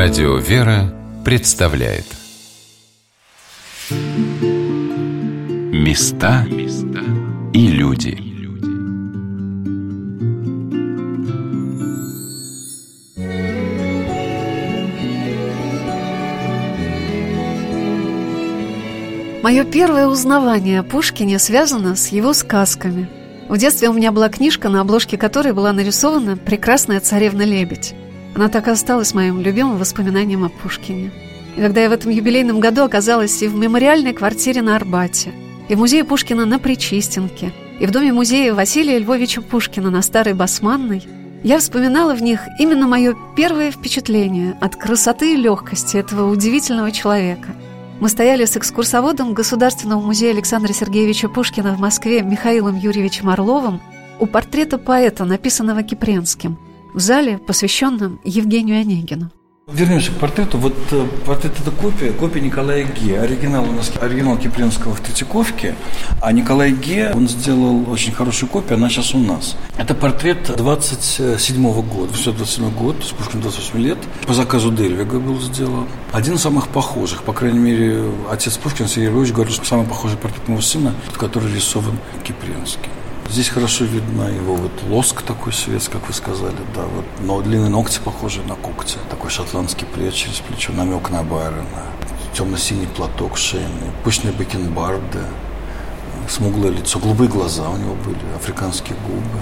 Радио «Вера» представляет Места и люди Мое первое узнавание о Пушкине связано с его сказками. В детстве у меня была книжка, на обложке которой была нарисована прекрасная царевна-лебедь. Она так и осталась моим любимым воспоминанием о Пушкине. И когда я в этом юбилейном году оказалась и в мемориальной квартире на Арбате, и в музее Пушкина на Причистенке, и в доме музея Василия Львовича Пушкина на Старой Басманной, я вспоминала в них именно мое первое впечатление от красоты и легкости этого удивительного человека. Мы стояли с экскурсоводом Государственного музея Александра Сергеевича Пушкина в Москве Михаилом Юрьевичем Орловым у портрета поэта, написанного Кипренским – в зале, посвященном Евгению Онегину. Вернемся к портрету. Вот э, портрет это копия, копия Николая Ге. Оригинал у нас оригинал Кипринского в Третьяковке, а Николай Ге, он сделал очень хорошую копию, она сейчас у нас. Это портрет 27 -го года, все 27 год, с Пушкин 28 лет, по заказу Дельвига был сделан. Один из самых похожих, по крайней мере, отец Пушкин, Сергей Львович, говорил, что самый похожий портрет моего сына, который рисован Кипринским. Здесь хорошо видно его вот лоск такой светский, как вы сказали, да, вот, но длинные ногти похожи на когти, такой шотландский плед через плечо, намек на Байрона, темно-синий платок шейный, пышные бакенбарды, смуглое лицо, голубые глаза у него были, африканские губы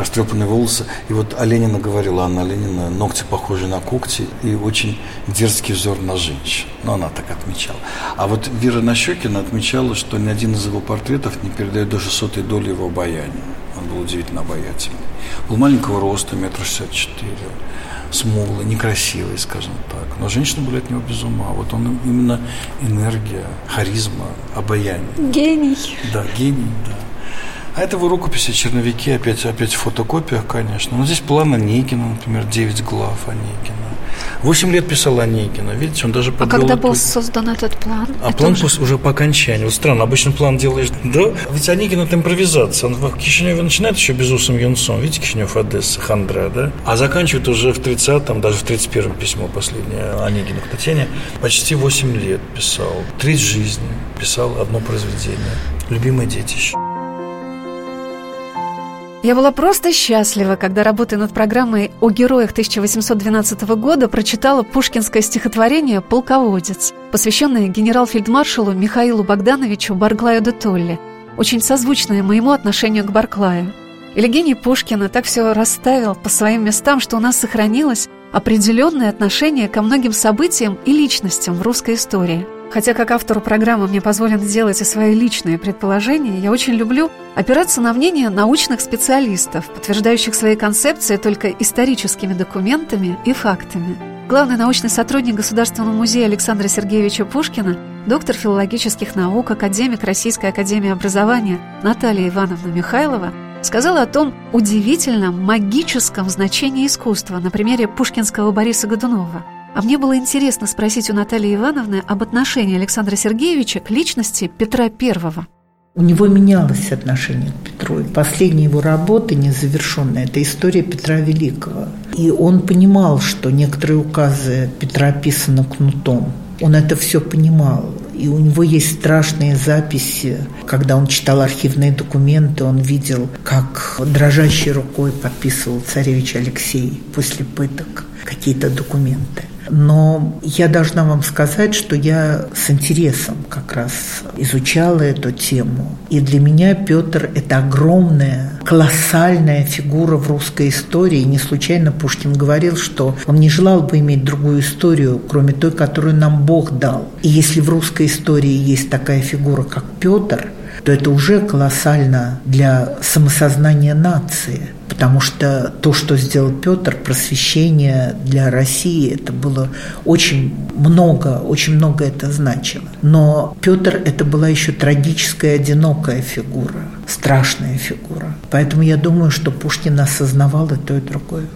растрепанные волосы. И вот Оленина говорила, Анна Ленина, ногти похожи на когти и очень дерзкий взор на женщин. Ну, она так отмечала. А вот Вера Нащекина отмечала, что ни один из его портретов не передает даже сотой доли его обаяния. Он был удивительно обаятельный. Был маленького роста, метр шестьдесят четыре смуглый, некрасивый, скажем так. Но женщины были от него без ума. Вот он именно энергия, харизма, обаяние. Гений. Да, гений, да. А это вы рукописи, черновики, опять, опять в фотокопиях, конечно. Но здесь план Онегина, например, 9 глав Онегина. Восемь лет писал Онегина, видите, он даже подвел... А когда был создан этот план? А это план уже... уже по окончании. Вот странно, обычно план делаешь... Да, ведь Онегин – это импровизация. Он в Кишиневе начинает еще безусым юнцом. Видите, Кишинев, Одесса, Хандра, да? А заканчивает уже в 30-м, даже в 31-м письмо последнее Онегина к Татьяне. Почти 8 лет писал. Треть жизни писал одно произведение. «Любимое детище». Я была просто счастлива, когда, работая над программой о героях 1812 года, прочитала пушкинское стихотворение «Полководец», посвященное генерал-фельдмаршалу Михаилу Богдановичу Барклаю де Толли, очень созвучное моему отношению к Барклаю. И гений Пушкина так все расставил по своим местам, что у нас сохранилось определенное отношение ко многим событиям и личностям в русской истории – Хотя как автору программы мне позволено сделать и свои личные предположения, я очень люблю опираться на мнение научных специалистов, подтверждающих свои концепции только историческими документами и фактами. Главный научный сотрудник Государственного музея Александра Сергеевича Пушкина, доктор филологических наук, академик Российской академии образования Наталья Ивановна Михайлова сказала о том удивительном магическом значении искусства на примере пушкинского Бориса Годунова – а мне было интересно спросить у Натальи Ивановны об отношении Александра Сергеевича к личности Петра Первого. У него менялось отношение к Петру. И последняя его работа, незавершенная, это история Петра Великого. И он понимал, что некоторые указы Петра писаны кнутом. Он это все понимал. И у него есть страшные записи. Когда он читал архивные документы, он видел, как дрожащей рукой подписывал царевич Алексей после пыток какие-то документы. Но я должна вам сказать, что я с интересом как раз изучала эту тему. И для меня Петр – это огромная, колоссальная фигура в русской истории. И не случайно Пушкин говорил, что он не желал бы иметь другую историю, кроме той, которую нам Бог дал. И если в русской истории есть такая фигура, как Петр, то это уже колоссально для самосознания нации – потому что то, что сделал Петр, просвещение для России, это было очень много, очень много это значило. Но Петр это была еще трагическая, одинокая фигура, страшная фигура. Поэтому я думаю, что Пушкин осознавал и то, и другое.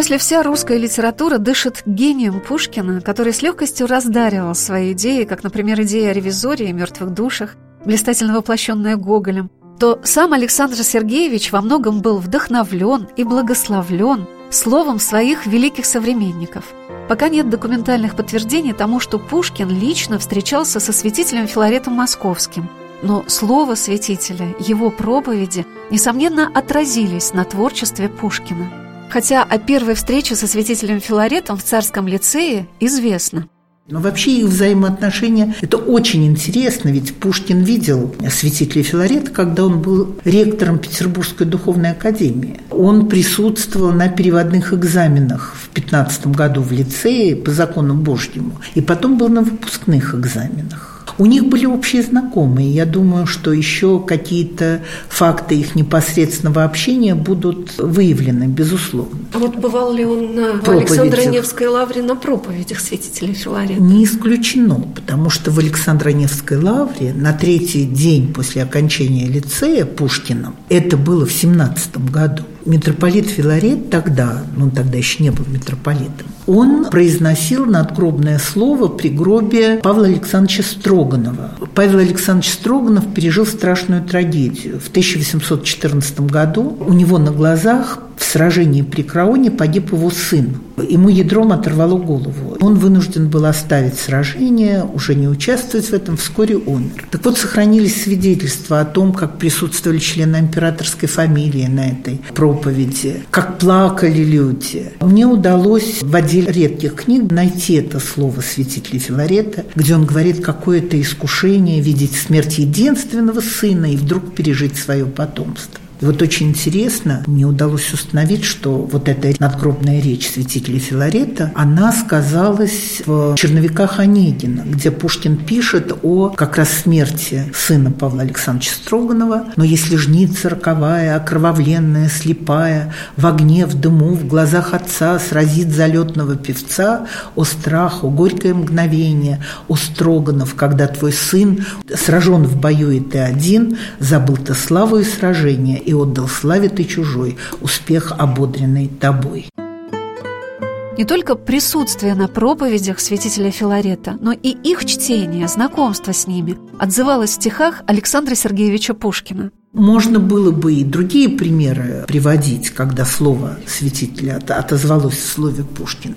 Если вся русская литература дышит гением Пушкина, который с легкостью раздаривал свои идеи, как, например, идея о ревизоре и мертвых душах, блистательно воплощенная Гоголем, то сам Александр Сергеевич во многом был вдохновлен и благословлен словом своих великих современников. Пока нет документальных подтверждений тому, что Пушкин лично встречался со святителем Филаретом Московским. Но слово святителя, его проповеди, несомненно, отразились на творчестве Пушкина. Хотя о первой встрече со святителем Филаретом в царском лицее известно – но вообще их взаимоотношения – это очень интересно, ведь Пушкин видел святителя Филарета, когда он был ректором Петербургской духовной академии. Он присутствовал на переводных экзаменах в 15 году в лицее по закону Божьему, и потом был на выпускных экзаменах. У них были общие знакомые. Я думаю, что еще какие-то факты их непосредственного общения будут выявлены, безусловно. А вот бывал ли он на Александро-Невской лавре на проповедях святителя Филарета? Не исключено, потому что в Александро-Невской лавре на третий день после окончания лицея Пушкиным, это было в 17 году, митрополит Филарет тогда, ну он тогда еще не был митрополитом, он произносил надгробное слово при гробе Павла Александровича Строганова. Павел Александрович Строганов пережил страшную трагедию. В 1814 году у него на глазах в сражении при Краоне погиб его сын. Ему ядром оторвало голову. Он вынужден был оставить сражение, уже не участвовать в этом, вскоре умер. Так вот, сохранились свидетельства о том, как присутствовали члены императорской фамилии на этой проповеди, как плакали люди. Мне удалось в отделе редких книг найти это слово святителя Филарета, где он говорит, какое это искушение видеть смерть единственного сына и вдруг пережить свое потомство. И вот очень интересно, мне удалось установить, что вот эта надгробная речь святителя Филарета, она сказалась в черновиках Онегина, где Пушкин пишет о как раз смерти сына Павла Александровича Строганова. Но если жница роковая, окровавленная, слепая, в огне, в дыму, в глазах отца сразит залетного певца, о страх, горькое мгновение, о Строганов, когда твой сын сражен в бою, и ты один, забыл ты славу и сражение, и отдал славе ты чужой, успех, ободренный тобой. Не только присутствие на проповедях святителя Филарета, но и их чтение, знакомство с ними отзывалось в стихах Александра Сергеевича Пушкина. Можно было бы и другие примеры приводить, когда слово святителя отозвалось в слове Пушкина.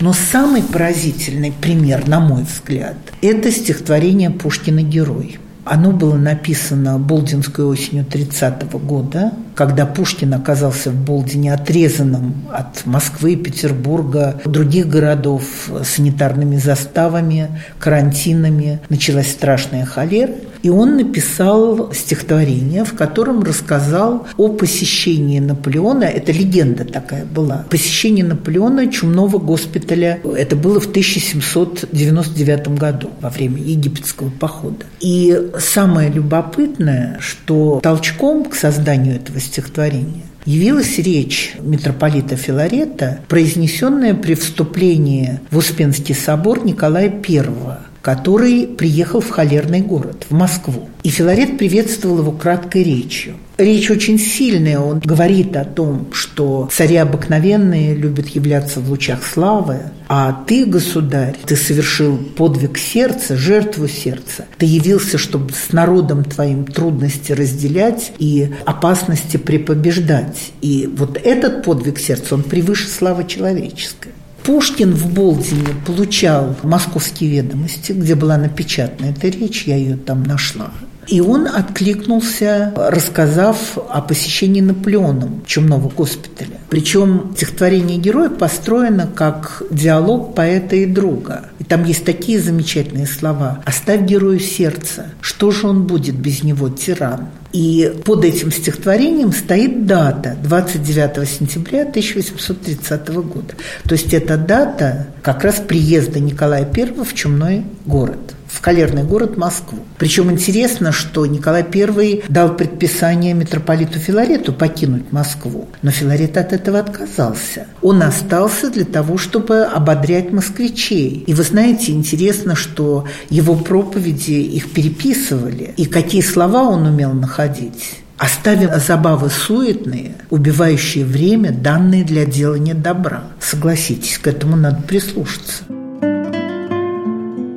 Но самый поразительный пример, на мой взгляд, это стихотворение Пушкина «Герой». Оно было написано Болдинской осенью 30 -го года, когда Пушкин оказался в Болдине отрезанным от Москвы, Петербурга, других городов санитарными заставами, карантинами. Началась страшная холера. И он написал стихотворение, в котором рассказал о посещении Наполеона, это легенда такая была, посещении Наполеона чумного госпиталя. Это было в 1799 году, во время египетского похода. И самое любопытное, что толчком к созданию этого стихотворения явилась речь митрополита Филарета, произнесенная при вступлении в Успенский собор Николая I который приехал в холерный город, в Москву. И Филарет приветствовал его краткой речью. Речь очень сильная, он говорит о том, что цари обыкновенные любят являться в лучах славы, а ты, государь, ты совершил подвиг сердца, жертву сердца. Ты явился, чтобы с народом твоим трудности разделять и опасности препобеждать. И вот этот подвиг сердца, он превыше славы человеческой. Пушкин в Болдине получал московские ведомости, где была напечатана эта речь, я ее там нашла. И он откликнулся, рассказав о посещении Наполеоном чумного госпиталя. Причем стихотворение героя построено как диалог поэта и друга. И там есть такие замечательные слова. «Оставь герою сердце. Что же он будет без него, тиран?» И под этим стихотворением стоит дата 29 сентября 1830 года. То есть это дата как раз приезда Николая I в Чумной город в калерный город Москву. Причем интересно, что Николай I дал предписание митрополиту Филарету покинуть Москву, но Филарет от этого отказался. Он остался для того, чтобы ободрять москвичей. И вы знаете, интересно, что его проповеди их переписывали, и какие слова он умел находить. Оставим забавы суетные, убивающие время, данные для делания добра. Согласитесь, к этому надо прислушаться.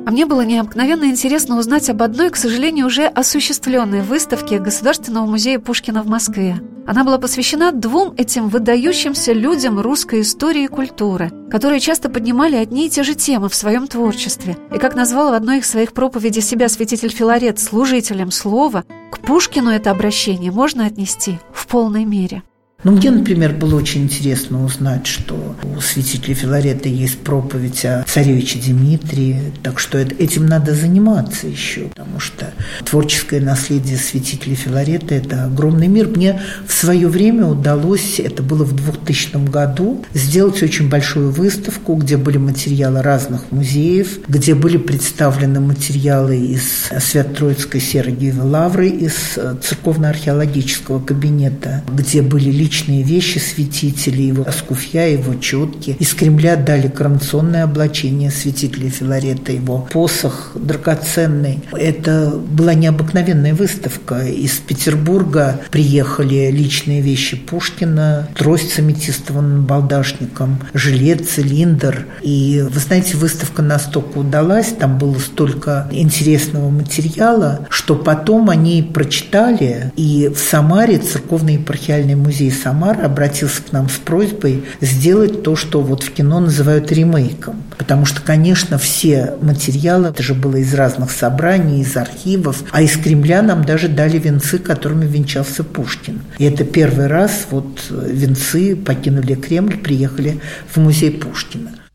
А мне было необыкновенно интересно узнать об одной, к сожалению, уже осуществленной выставке Государственного музея Пушкина в Москве. Она была посвящена двум этим выдающимся людям русской истории и культуры, которые часто поднимали одни и те же темы в своем творчестве. И как назвал в одной из своих проповедей себя святитель Филарет служителем слова, к Пушкину это обращение можно отнести в полной мере. Ну, мне, например, было очень интересно узнать, что у святителя Филарета есть проповедь о царевиче Дмитрии, так что этим надо заниматься еще, потому что творческое наследие святителя Филарета – это огромный мир. Мне в свое время удалось, это было в 2000 году, сделать очень большую выставку, где были материалы разных музеев, где были представлены материалы из Свято-Троицкой Сергиевой Лавры, из церковно-археологического кабинета, где были личные вещи святителей, его скуфья, его четки. Из Кремля дали коронационное облачение святителя Филарета, его посох драгоценный. Это была необыкновенная выставка. Из Петербурга приехали личные вещи Пушкина, трость с аметистовым балдашником, жилет, цилиндр. И, вы знаете, выставка настолько удалась, там было столько интересного материала, что потом они прочитали, и в Самаре церковный епархиальный музей Самара обратился к нам с просьбой сделать то, что вот в кино называют ремейком. Потому что, конечно, все материалы, это же было из разных собраний, из архивов, а из Кремля нам даже дали венцы, которыми венчался Пушкин. И это первый раз вот венцы покинули Кремль, приехали в музей Пушкина.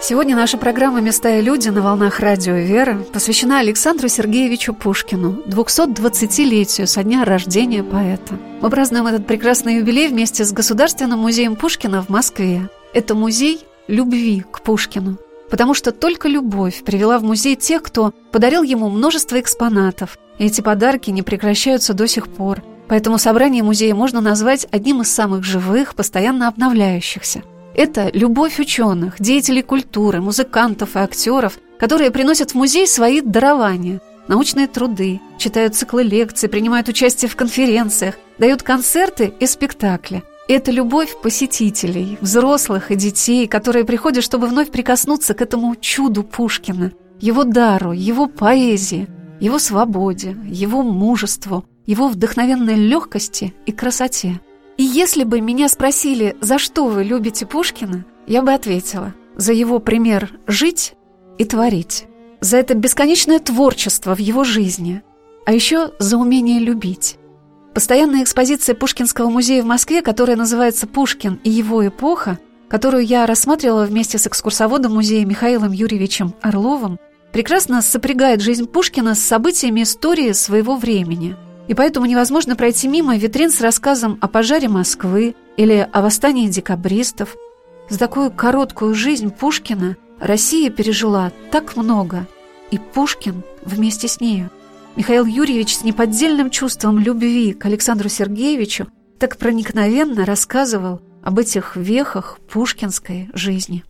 Сегодня наша программа «Места и люди» на волнах радио «Вера» посвящена Александру Сергеевичу Пушкину, 220-летию со дня рождения поэта. Мы празднуем этот прекрасный юбилей вместе с Государственным музеем Пушкина в Москве. Это музей любви к Пушкину, потому что только любовь привела в музей тех, кто подарил ему множество экспонатов, и эти подарки не прекращаются до сих пор. Поэтому собрание музея можно назвать одним из самых живых, постоянно обновляющихся – это любовь ученых, деятелей культуры, музыкантов и актеров, которые приносят в музей свои дарования, научные труды, читают циклы лекций, принимают участие в конференциях, дают концерты и спектакли. Это любовь посетителей, взрослых и детей, которые приходят, чтобы вновь прикоснуться к этому чуду Пушкина, его дару, его поэзии, его свободе, его мужеству, его вдохновенной легкости и красоте. И если бы меня спросили, за что вы любите Пушкина, я бы ответила, за его пример жить и творить, за это бесконечное творчество в его жизни, а еще за умение любить. Постоянная экспозиция Пушкинского музея в Москве, которая называется «Пушкин и его эпоха», которую я рассматривала вместе с экскурсоводом музея Михаилом Юрьевичем Орловым, прекрасно сопрягает жизнь Пушкина с событиями истории своего времени – и поэтому невозможно пройти мимо витрин с рассказом о пожаре Москвы или о восстании декабристов. За такую короткую жизнь Пушкина Россия пережила так много, и Пушкин вместе с нею. Михаил Юрьевич с неподдельным чувством любви к Александру Сергеевичу так проникновенно рассказывал об этих вехах пушкинской жизни.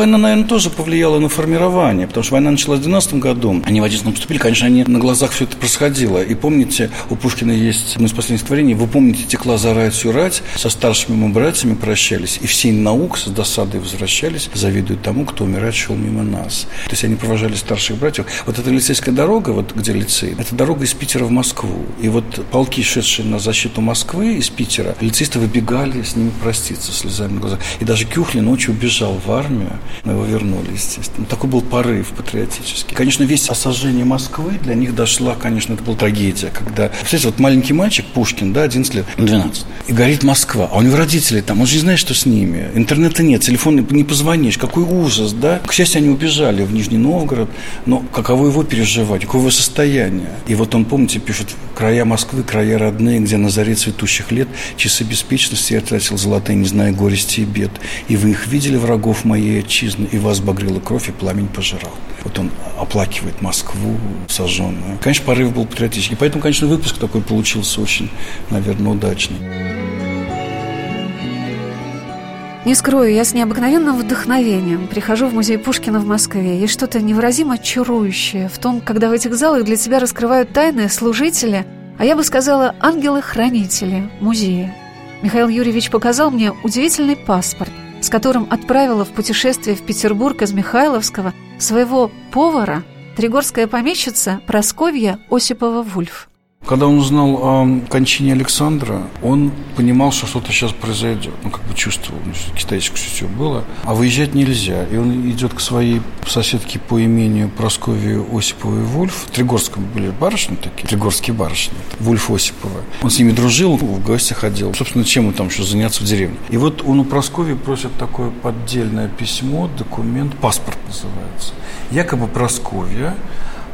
Война, наверное, тоже повлияла на формирование, потому что война началась в 12 году. Они в 11 поступили, конечно, они на глазах все это происходило. И помните, у Пушкина есть одно из последних творений, вы помните, текла зарать всю рать, со старшими мы братьями прощались, и все наук с досадой возвращались, завидуют тому, кто умирать шел мимо нас. То есть они провожали старших братьев. Вот эта лицейская дорога, вот где лицей, это дорога из Питера в Москву. И вот полки, шедшие на защиту Москвы из Питера, лицеисты выбегали с ними проститься слезами на глазах. И даже Кюхлин ночью убежал в армию, мы его вернули, естественно. Такой был порыв патриотический. Конечно, весть о Москвы для них дошла, конечно, это была трагедия, когда, представляете, вот маленький мальчик, Пушкин, да, 11 лет, 12, и горит Москва, а у него родители там, он же не знает, что с ними, интернета нет, телефон не позвонишь, какой ужас, да. К счастью, они убежали в Нижний Новгород, но каково его переживать, какое его состояние. И вот он, помните, пишет, края Москвы, края родные, где на заре цветущих лет часы беспечности я тратил золотые, не зная горести и бед. И вы их видели, врагов моей отчизны, и вас багрила кровь, и пламень пожирал. Вот он оплакивает Москву сожженную. Конечно, порыв был патриотический. Поэтому, конечно, выпуск такой получился очень, наверное, удачный. Не скрою, я с необыкновенным вдохновением прихожу в музей Пушкина в Москве. Есть что-то невыразимо чарующее в том, когда в этих залах для тебя раскрывают тайны служители, а я бы сказала, ангелы-хранители музея. Михаил Юрьевич показал мне удивительный паспорт, с которым отправила в путешествие в Петербург из Михайловского своего повара, тригорская помещица Просковья Осипова-Вульф. Когда он узнал о кончине Александра, он понимал, что что-то сейчас произойдет. Он как бы чувствовал, что китайское все было. А выезжать нельзя. И он идет к своей соседке по имению Прасковьи Осиповой Вульф. В Тригорском были барышни такие, тригорские барышни. Вульф Осипова. Он с ними дружил, в гости ходил. Собственно, чем ему там еще заняться в деревне. И вот он у Прасковьи просит такое поддельное письмо, документ, паспорт называется. Якобы Прасковья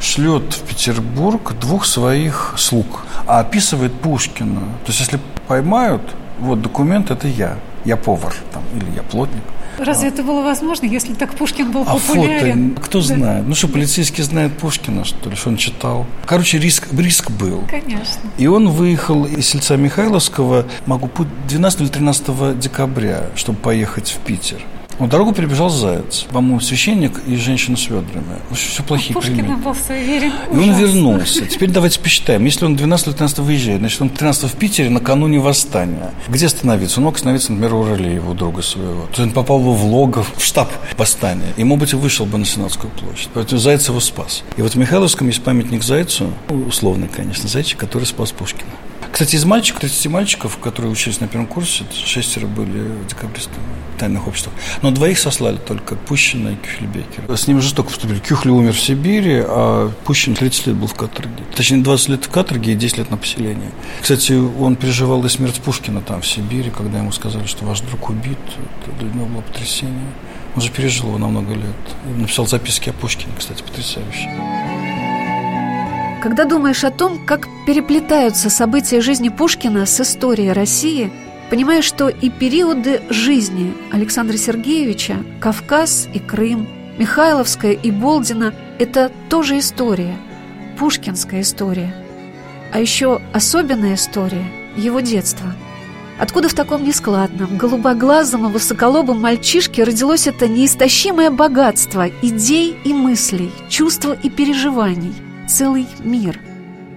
шлет в Петербург двух своих слуг, а описывает Пушкина. То есть, если поймают, вот документ это я, я повар там, или я плотник. Разве это было возможно, если так Пушкин был а популярен? фото, кто да. знает? Ну что, полицейский знает Пушкина, что ли, что он читал? Короче, риск, риск был. Конечно. И он выехал из сельца Михайловского, могу, 12 или 13 декабря, чтобы поехать в Питер. Ну, дорогу перебежал заяц. По-моему, священник и женщина с ведрами. Все плохие Пушкина приметы. был суеверен. И он вернулся. Теперь давайте посчитаем. Если он 12 или 13 выезжает, значит, он 13 в Питере накануне восстания. Где остановиться? Он мог остановиться, например, у Ролеева, у друга своего. То есть он попал бы в логов, в штаб восстания. И, может быть, и вышел бы на Сенатскую площадь. Поэтому Заяц его спас. И вот в Михайловском есть памятник Зайцу, условный, конечно, Зайчик, который спас Пушкина. Кстати, из мальчиков, 30 мальчиков, которые учились на первом курсе, шестеро были декабристами тайных обществах. Но двоих сослали только Пущина и Кюхельбекера. С ним жестоко поступили. Кюхли умер в Сибири, а Пущин 30 лет был в каторге. Точнее, 20 лет в каторге и 10 лет на поселении. Кстати, он переживал и смерть Пушкина там, в Сибири, когда ему сказали, что ваш друг убит. Это для него было потрясение. Он же пережил его на много лет. И написал записки о Пушкине, кстати, потрясающие. Когда думаешь о том, как переплетаются события жизни Пушкина с историей России, понимаешь, что и периоды жизни Александра Сергеевича, Кавказ и Крым, Михайловская и Болдина – это тоже история, пушкинская история. А еще особенная история – его детство. Откуда в таком нескладном, голубоглазом и высоколобом мальчишке родилось это неистощимое богатство идей и мыслей, чувств и переживаний – целый мир.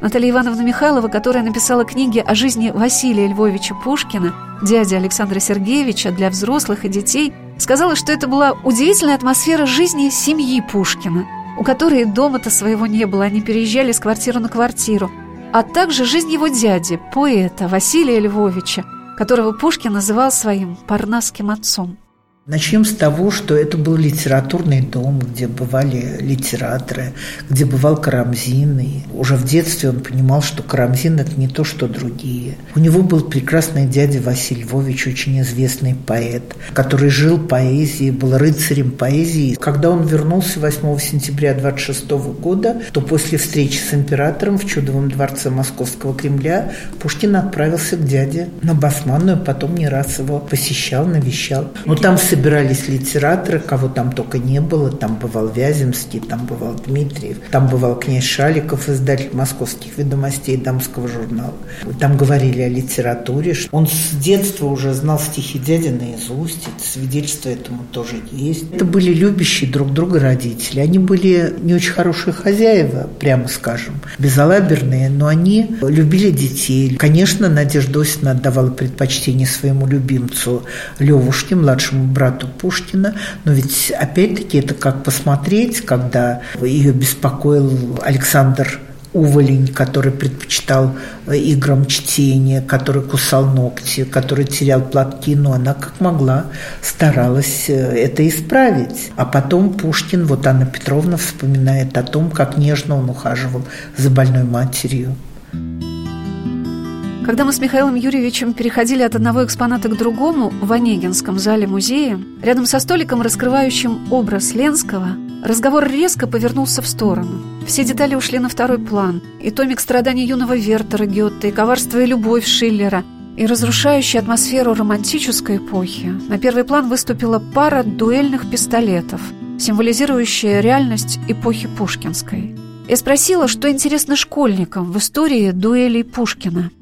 Наталья Ивановна Михайлова, которая написала книги о жизни Василия Львовича Пушкина, дяди Александра Сергеевича для взрослых и детей, сказала, что это была удивительная атмосфера жизни семьи Пушкина, у которой дома-то своего не было, они переезжали с квартиры на квартиру, а также жизнь его дяди, поэта Василия Львовича, которого Пушкин называл своим парнасским отцом. Начнем с того, что это был литературный дом, где бывали литераторы, где бывал Карамзин. И уже в детстве он понимал, что Карамзин – это не то, что другие. У него был прекрасный дядя Василий Львович, очень известный поэт, который жил поэзией, был рыцарем поэзии. Когда он вернулся 8 сентября 26 года, то после встречи с императором в Чудовом дворце Московского Кремля Пушкин отправился к дяде на Басманную, потом не раз его посещал, навещал. Но там собирались литераторы, кого там только не было. Там бывал Вяземский, там бывал Дмитриев, там бывал князь Шаликов, издатель московских ведомостей дамского журнала. Там говорили о литературе. Он с детства уже знал стихи дяди наизусть. Это свидетельство этому тоже есть. Это были любящие друг друга родители. Они были не очень хорошие хозяева, прямо скажем, безалаберные, но они любили детей. Конечно, Надежда Осина отдавала предпочтение своему любимцу Левушке, младшему брату брату Пушкина. Но ведь опять-таки это как посмотреть, когда ее беспокоил Александр уволень, который предпочитал э, играм чтения, который кусал ногти, который терял платки, но она как могла старалась э, это исправить. А потом Пушкин, вот Анна Петровна вспоминает о том, как нежно он ухаживал за больной матерью. Когда мы с Михаилом Юрьевичем переходили от одного экспоната к другому в Онегинском зале музея, рядом со столиком, раскрывающим образ Ленского, разговор резко повернулся в сторону. Все детали ушли на второй план. И томик страданий юного Вертера Гетте, и коварство и любовь Шиллера, и разрушающая атмосферу романтической эпохи. На первый план выступила пара дуэльных пистолетов, символизирующая реальность эпохи Пушкинской. Я спросила, что интересно школьникам в истории дуэлей Пушкина –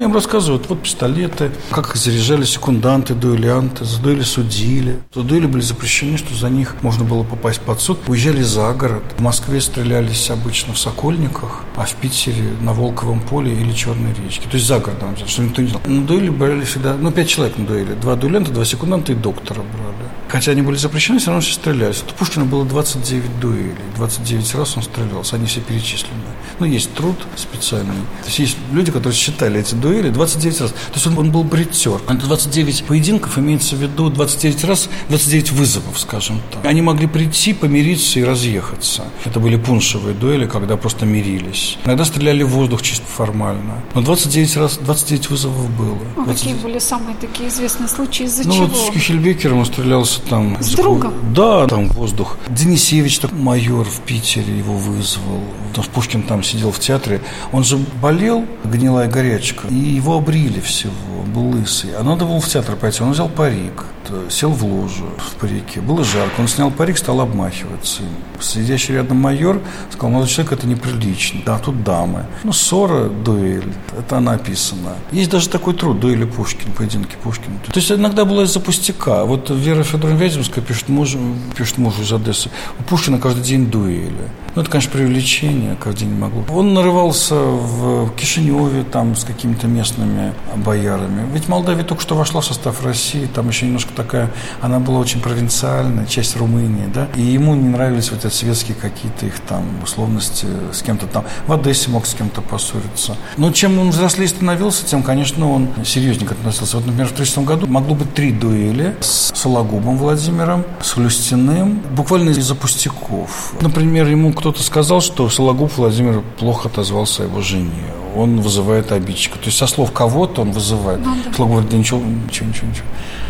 Им рассказывают, вот пистолеты, как их заряжали секунданты, дуэлянты, за дуэли судили. За дуэли были запрещены, что за них можно было попасть под суд. Уезжали за город. В Москве стрелялись обычно в Сокольниках, а в Питере на Волковом поле или Черной речке. То есть за городом, что никто не знал. На дуэли брали всегда, ну, пять человек на дуэли. Два дуэлянта, два секунданта и доктора брали. Хотя они были запрещены, все равно все стрелялись. У Пушкина было 29 дуэлей. 29 раз он стрелялся, они все перечислены. Ну, есть труд специальный. То есть есть люди, которые считали эти дуэли дуэли 29 раз. То есть он, он был бритер. Это 29 поединков, имеется в виду 29 раз, 29 вызовов, скажем так. Они могли прийти, помириться и разъехаться. Это были пуншевые дуэли, когда просто мирились. Иногда стреляли в воздух чисто формально. Но 29 раз, 29 вызовов было. А какие были самые такие известные случаи, из-за ну, чего? вот с Кюхельбекером он стрелялся там. С другом? Да, там воздух. Денисевич, так, майор в Питере его вызвал. Потому что Пушкин там сидел в театре. Он же болел, гнилая горячка. И его обрили всего, был лысый. А надо было в театр пойти, он взял парик, сел в ложу в парике. Было жарко, он снял парик, стал обмахиваться. Сидящий рядом майор сказал, молодой человек, это неприлично. Да, тут дамы. Ну, ссора, дуэль, это написано. Есть даже такой труд, дуэли Пушкин, поединки Пушкина. То есть иногда было из-за пустяка. Вот Вера Федоровна Вяземская пишет мужу, пишет мужу из Одессы, у Пушкина каждый день дуэли. Ну, это, конечно, привлечение, каждый день не могло. Он нарывался в Кишиневе там с какими-то местными боярами. Ведь Молдавия только что вошла в состав России, там еще немножко такая, она была очень провинциальная, часть Румынии, да, и ему не нравились вот эти светские какие-то их там условности с кем-то там. В Одессе мог с кем-то поссориться. Но чем он взрослее становился, тем, конечно, он серьезненько относился. Вот, например, в 30 году могло быть три дуэли с Сологубом Владимиром, с Люстяным, буквально из-за пустяков. Например, ему кто-то сказал, что Сологуб Владимир плохо отозвался о его жене. Он вызывает обидчика. То есть со слов кого-то он вызывает. Ну, да. Сологуб говорит, да ничего, ничего, ничего, ничего.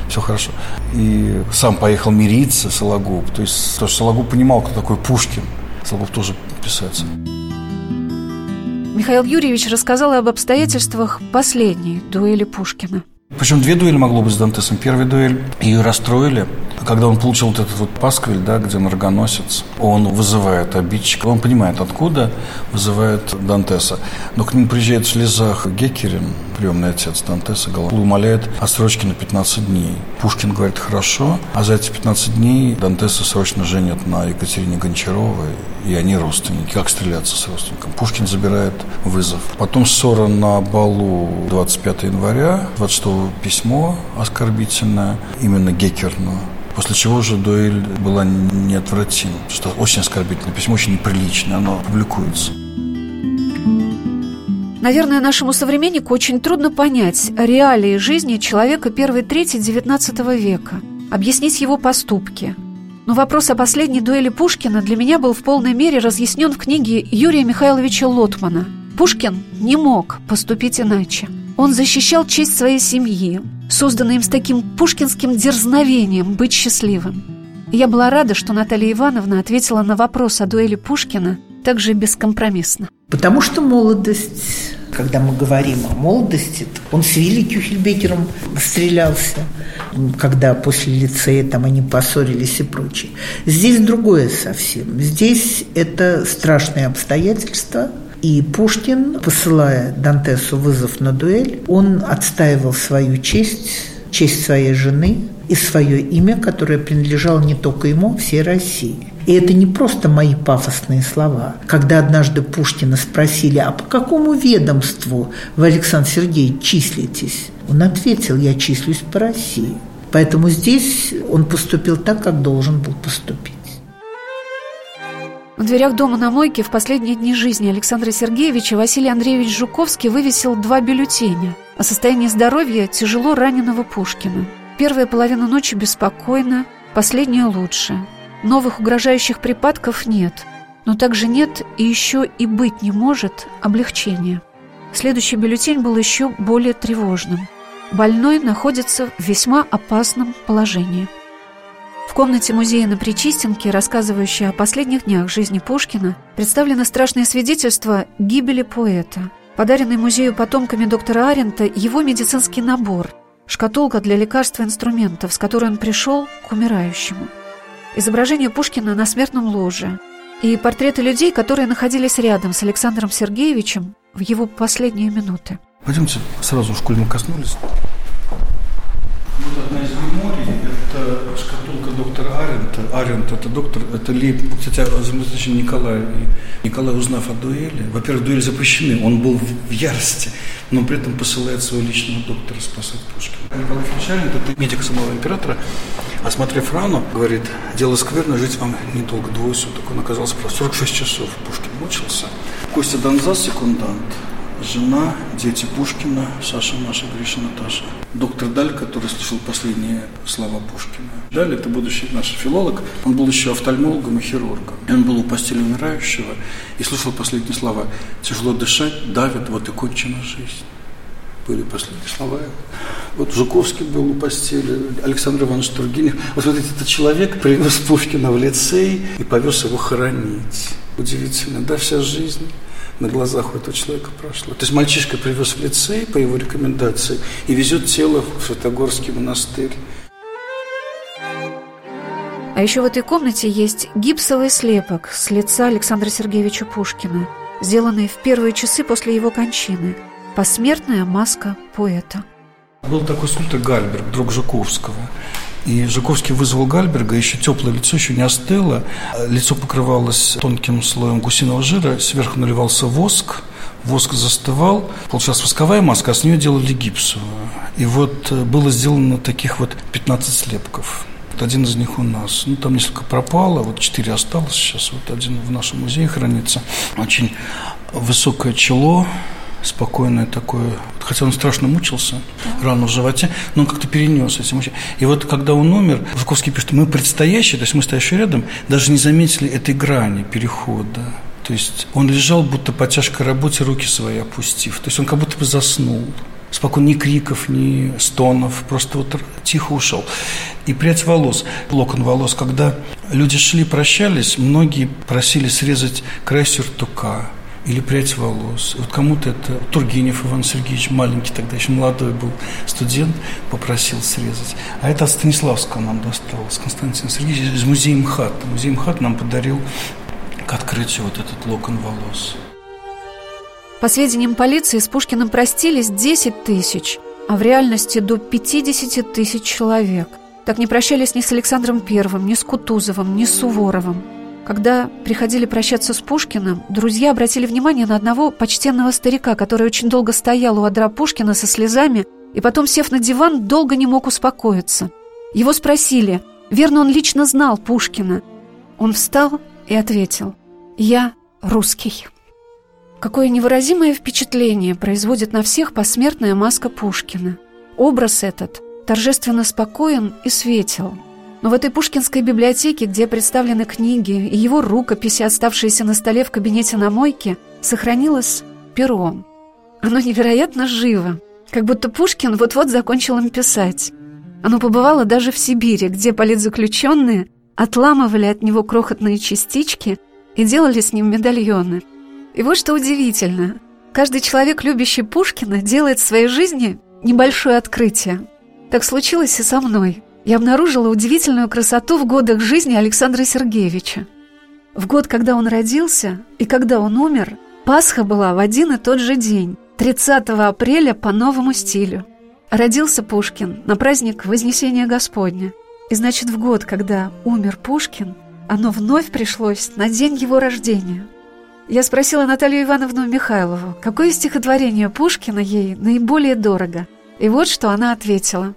Все хорошо. И сам поехал мириться Сологуб. То есть, то, что Сологуб понимал, кто такой Пушкин. Сологуб тоже писается. Михаил Юрьевич рассказал об обстоятельствах последней дуэли Пушкина. Причем две дуэли могло быть с Дантесом. Первая дуэль ее расстроили, когда он получил вот этот вот пасквиль, да, где наргоносец, он вызывает обидчика, он понимает, откуда вызывает Дантеса. Но к ним приезжает в слезах Геккерин, приемный отец Дантеса, умоляет отсрочки на 15 дней. Пушкин говорит, хорошо, а за эти 15 дней Дантеса срочно женят на Екатерине Гончаровой, и они родственники. Как стреляться с родственником? Пушкин забирает вызов. Потом ссора на балу 25 января, 26 письмо оскорбительное, именно Геккерну. После чего же дуэль была неотвратима. Что очень оскорбительное письмо, очень неприличное, оно публикуется. Наверное, нашему современнику очень трудно понять реалии жизни человека первой трети XIX века, объяснить его поступки. Но вопрос о последней дуэли Пушкина для меня был в полной мере разъяснен в книге Юрия Михайловича Лотмана. Пушкин не мог поступить иначе. Он защищал честь своей семьи, созданной им с таким пушкинским дерзновением быть счастливым. Я была рада, что Наталья Ивановна ответила на вопрос о дуэли Пушкина также бескомпромиссно. Потому что молодость, когда мы говорим о молодости, он с Вилли Кюхельбекером стрелялся, когда после лицея там они поссорились и прочее. Здесь другое совсем. Здесь это страшные обстоятельства, и Пушкин, посылая Дантесу вызов на дуэль, он отстаивал свою честь, честь своей жены и свое имя, которое принадлежало не только ему, а всей России. И это не просто мои пафосные слова. Когда однажды Пушкина спросили, а по какому ведомству вы, Александр Сергеевич, числитесь? Он ответил, я числюсь по России. Поэтому здесь он поступил так, как должен был поступить. В дверях дома на мойке в последние дни жизни Александра Сергеевича Василий Андреевич Жуковский вывесил два бюллетеня о состоянии здоровья тяжело раненого Пушкина. Первая половина ночи беспокойна, последняя лучше – Новых угрожающих припадков нет, но также нет и еще и быть не может облегчения. Следующий бюллетень был еще более тревожным. Больной находится в весьма опасном положении. В комнате музея на Причистенке, рассказывающей о последних днях жизни Пушкина, представлено страшное свидетельство гибели поэта. Подаренный музею потомками доктора Арента его медицинский набор – шкатулка для лекарств и инструментов, с которой он пришел к умирающему – изображение Пушкина на смертном ложе и портреты людей, которые находились рядом с Александром Сергеевичем в его последние минуты. Пойдемте сразу в мы коснулись. Вот одна из меморий – это доктора Арента. Арент – это доктор, это ли, кстати, замечательно Николай. Николай, узнав о дуэли, во-первых, дуэль запрещены, он был в ярости, но при этом посылает своего личного доктора спасать Пушкина. Николай Арент – это медик самого императора, осмотрев рану, говорит, дело скверно, жить вам недолго, двое суток. Он оказался просто 46 часов, Пушкин мучился. Костя Донзас, секундант, жена, дети Пушкина, Саша, Маша, Гриша, Наташа. Доктор Даль, который слышал последние слова Пушкина. Даль – это будущий наш филолог. Он был еще офтальмологом и хирургом. И он был у постели умирающего и слышал последние слова. «Тяжело дышать, давит, вот и кончена жизнь» были последние слова. Вот Жуковский был у постели, Александр Иванович Тургенев. Вот смотрите, этот человек привез Пушкина в лицей и повез его хоронить. Удивительно, да, вся жизнь на глазах у этого человека прошло. То есть мальчишка привез в лицей по его рекомендации и везет тело в Святогорский монастырь. А еще в этой комнате есть гипсовый слепок с лица Александра Сергеевича Пушкина, сделанный в первые часы после его кончины. Посмертная маска поэта. Был такой скульптор Гальберг, друг Жуковского. И Жуковский вызвал Гальберга, еще теплое лицо еще не остыло. Лицо покрывалось тонким слоем гусиного жира, сверху наливался воск, воск застывал, получалась восковая маска, а с нее делали гипсовую. И вот э, было сделано таких вот 15 слепков. Вот один из них у нас. Ну, там несколько пропало, вот четыре осталось сейчас. Вот один в нашем музее хранится. Очень высокое чело, спокойное такое, хотя он страшно мучился, да. рану в животе, но он как-то перенес эти мучения. И вот когда он умер, Жуковский пишет, мы предстоящие, то есть мы стоящие рядом, даже не заметили этой грани перехода. То есть он лежал, будто по тяжкой работе руки свои опустив. То есть он как будто бы заснул. Спокойно, ни криков, ни стонов, просто вот тихо ушел. И прядь волос, локон волос, когда люди шли, прощались, многие просили срезать край сюртука, или прядь волос. Вот кому-то это Тургенев Иван Сергеевич, маленький тогда, еще молодой был студент, попросил срезать. А это от Станиславского нам досталось, Константин Сергеевич из музея МХАТ. Музей МХАТ нам подарил к открытию вот этот локон волос. По сведениям полиции, с Пушкиным простились 10 тысяч, а в реальности до 50 тысяч человек. Так не прощались ни с Александром Первым, ни с Кутузовым, ни с Суворовым. Когда приходили прощаться с Пушкиным, друзья обратили внимание на одного почтенного старика, который очень долго стоял у одра Пушкина со слезами и потом, сев на диван, долго не мог успокоиться. Его спросили, верно, он лично знал Пушкина. Он встал и ответил, «Я русский». Какое невыразимое впечатление производит на всех посмертная маска Пушкина. Образ этот торжественно спокоен и светел – но в этой пушкинской библиотеке, где представлены книги и его рукописи, оставшиеся на столе в кабинете на мойке, сохранилось перо. Оно невероятно живо, как будто Пушкин вот-вот закончил им писать. Оно побывало даже в Сибири, где политзаключенные отламывали от него крохотные частички и делали с ним медальоны. И вот что удивительно. Каждый человек, любящий Пушкина, делает в своей жизни небольшое открытие. Так случилось и со мной – я обнаружила удивительную красоту в годах жизни Александра Сергеевича. В год, когда он родился и когда он умер, Пасха была в один и тот же день, 30 апреля по новому стилю. Родился Пушкин на праздник Вознесения Господня. И значит, в год, когда умер Пушкин, оно вновь пришлось на день его рождения. Я спросила Наталью Ивановну Михайлову, какое стихотворение Пушкина ей наиболее дорого. И вот что она ответила.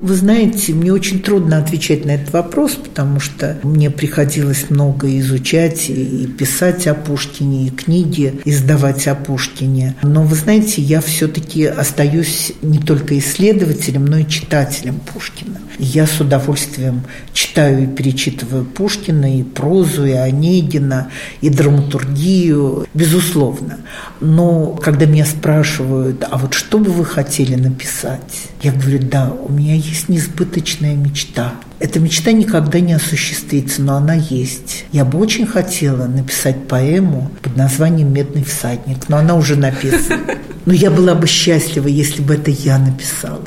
Вы знаете, мне очень трудно отвечать на этот вопрос, потому что мне приходилось много изучать и писать о Пушкине, и книги издавать о Пушкине. Но вы знаете, я все-таки остаюсь не только исследователем, но и читателем Пушкина. Я с удовольствием читаю и перечитываю Пушкина, и прозу, и Онегина, и драматургию, безусловно. Но когда меня спрашивают, а вот что бы вы хотели написать? Я говорю, да, у меня есть несбыточная мечта. Эта мечта никогда не осуществится, но она есть. Я бы очень хотела написать поэму под названием «Медный всадник», но она уже написана. Но я была бы счастлива, если бы это я написала.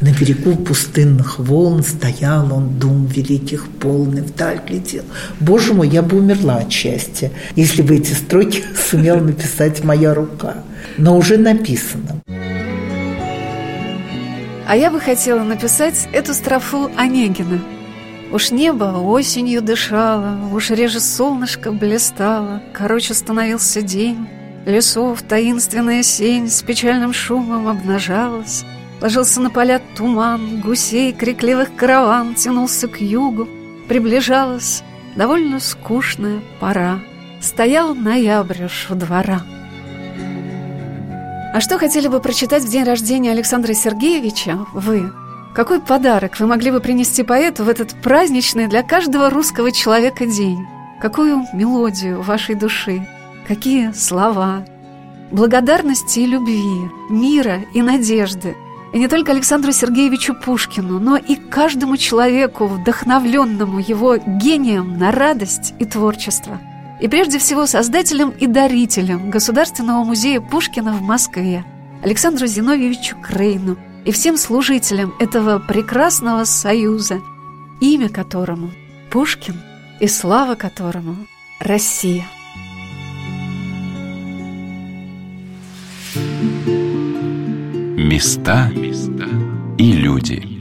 На берегу пустынных волн стоял он, дум великих полный, вдаль глядел. Боже мой, я бы умерла от счастья, если бы эти строки сумела написать моя рука. Но уже написано. А я бы хотела написать эту строфу Онегина. Уж небо осенью дышало, уж реже солнышко блистало, короче становился день, лесов таинственная сень с печальным шумом обнажалась, Ложился на поля туман, гусей крикливых караван Тянулся к югу, приближалась довольно скучная пора. Стоял ноябрь у двора. А что хотели бы прочитать в день рождения Александра Сергеевича вы? Какой подарок вы могли бы принести поэту в этот праздничный для каждого русского человека день? Какую мелодию вашей души? Какие слова? Благодарности и любви, мира и надежды – и не только Александру Сергеевичу Пушкину, но и каждому человеку, вдохновленному его гением на радость и творчество. И прежде всего создателем и дарителем Государственного музея Пушкина в Москве, Александру Зиновьевичу Крейну и всем служителям этого прекрасного союза, имя которому Пушкин и слава которому Россия. Места и люди.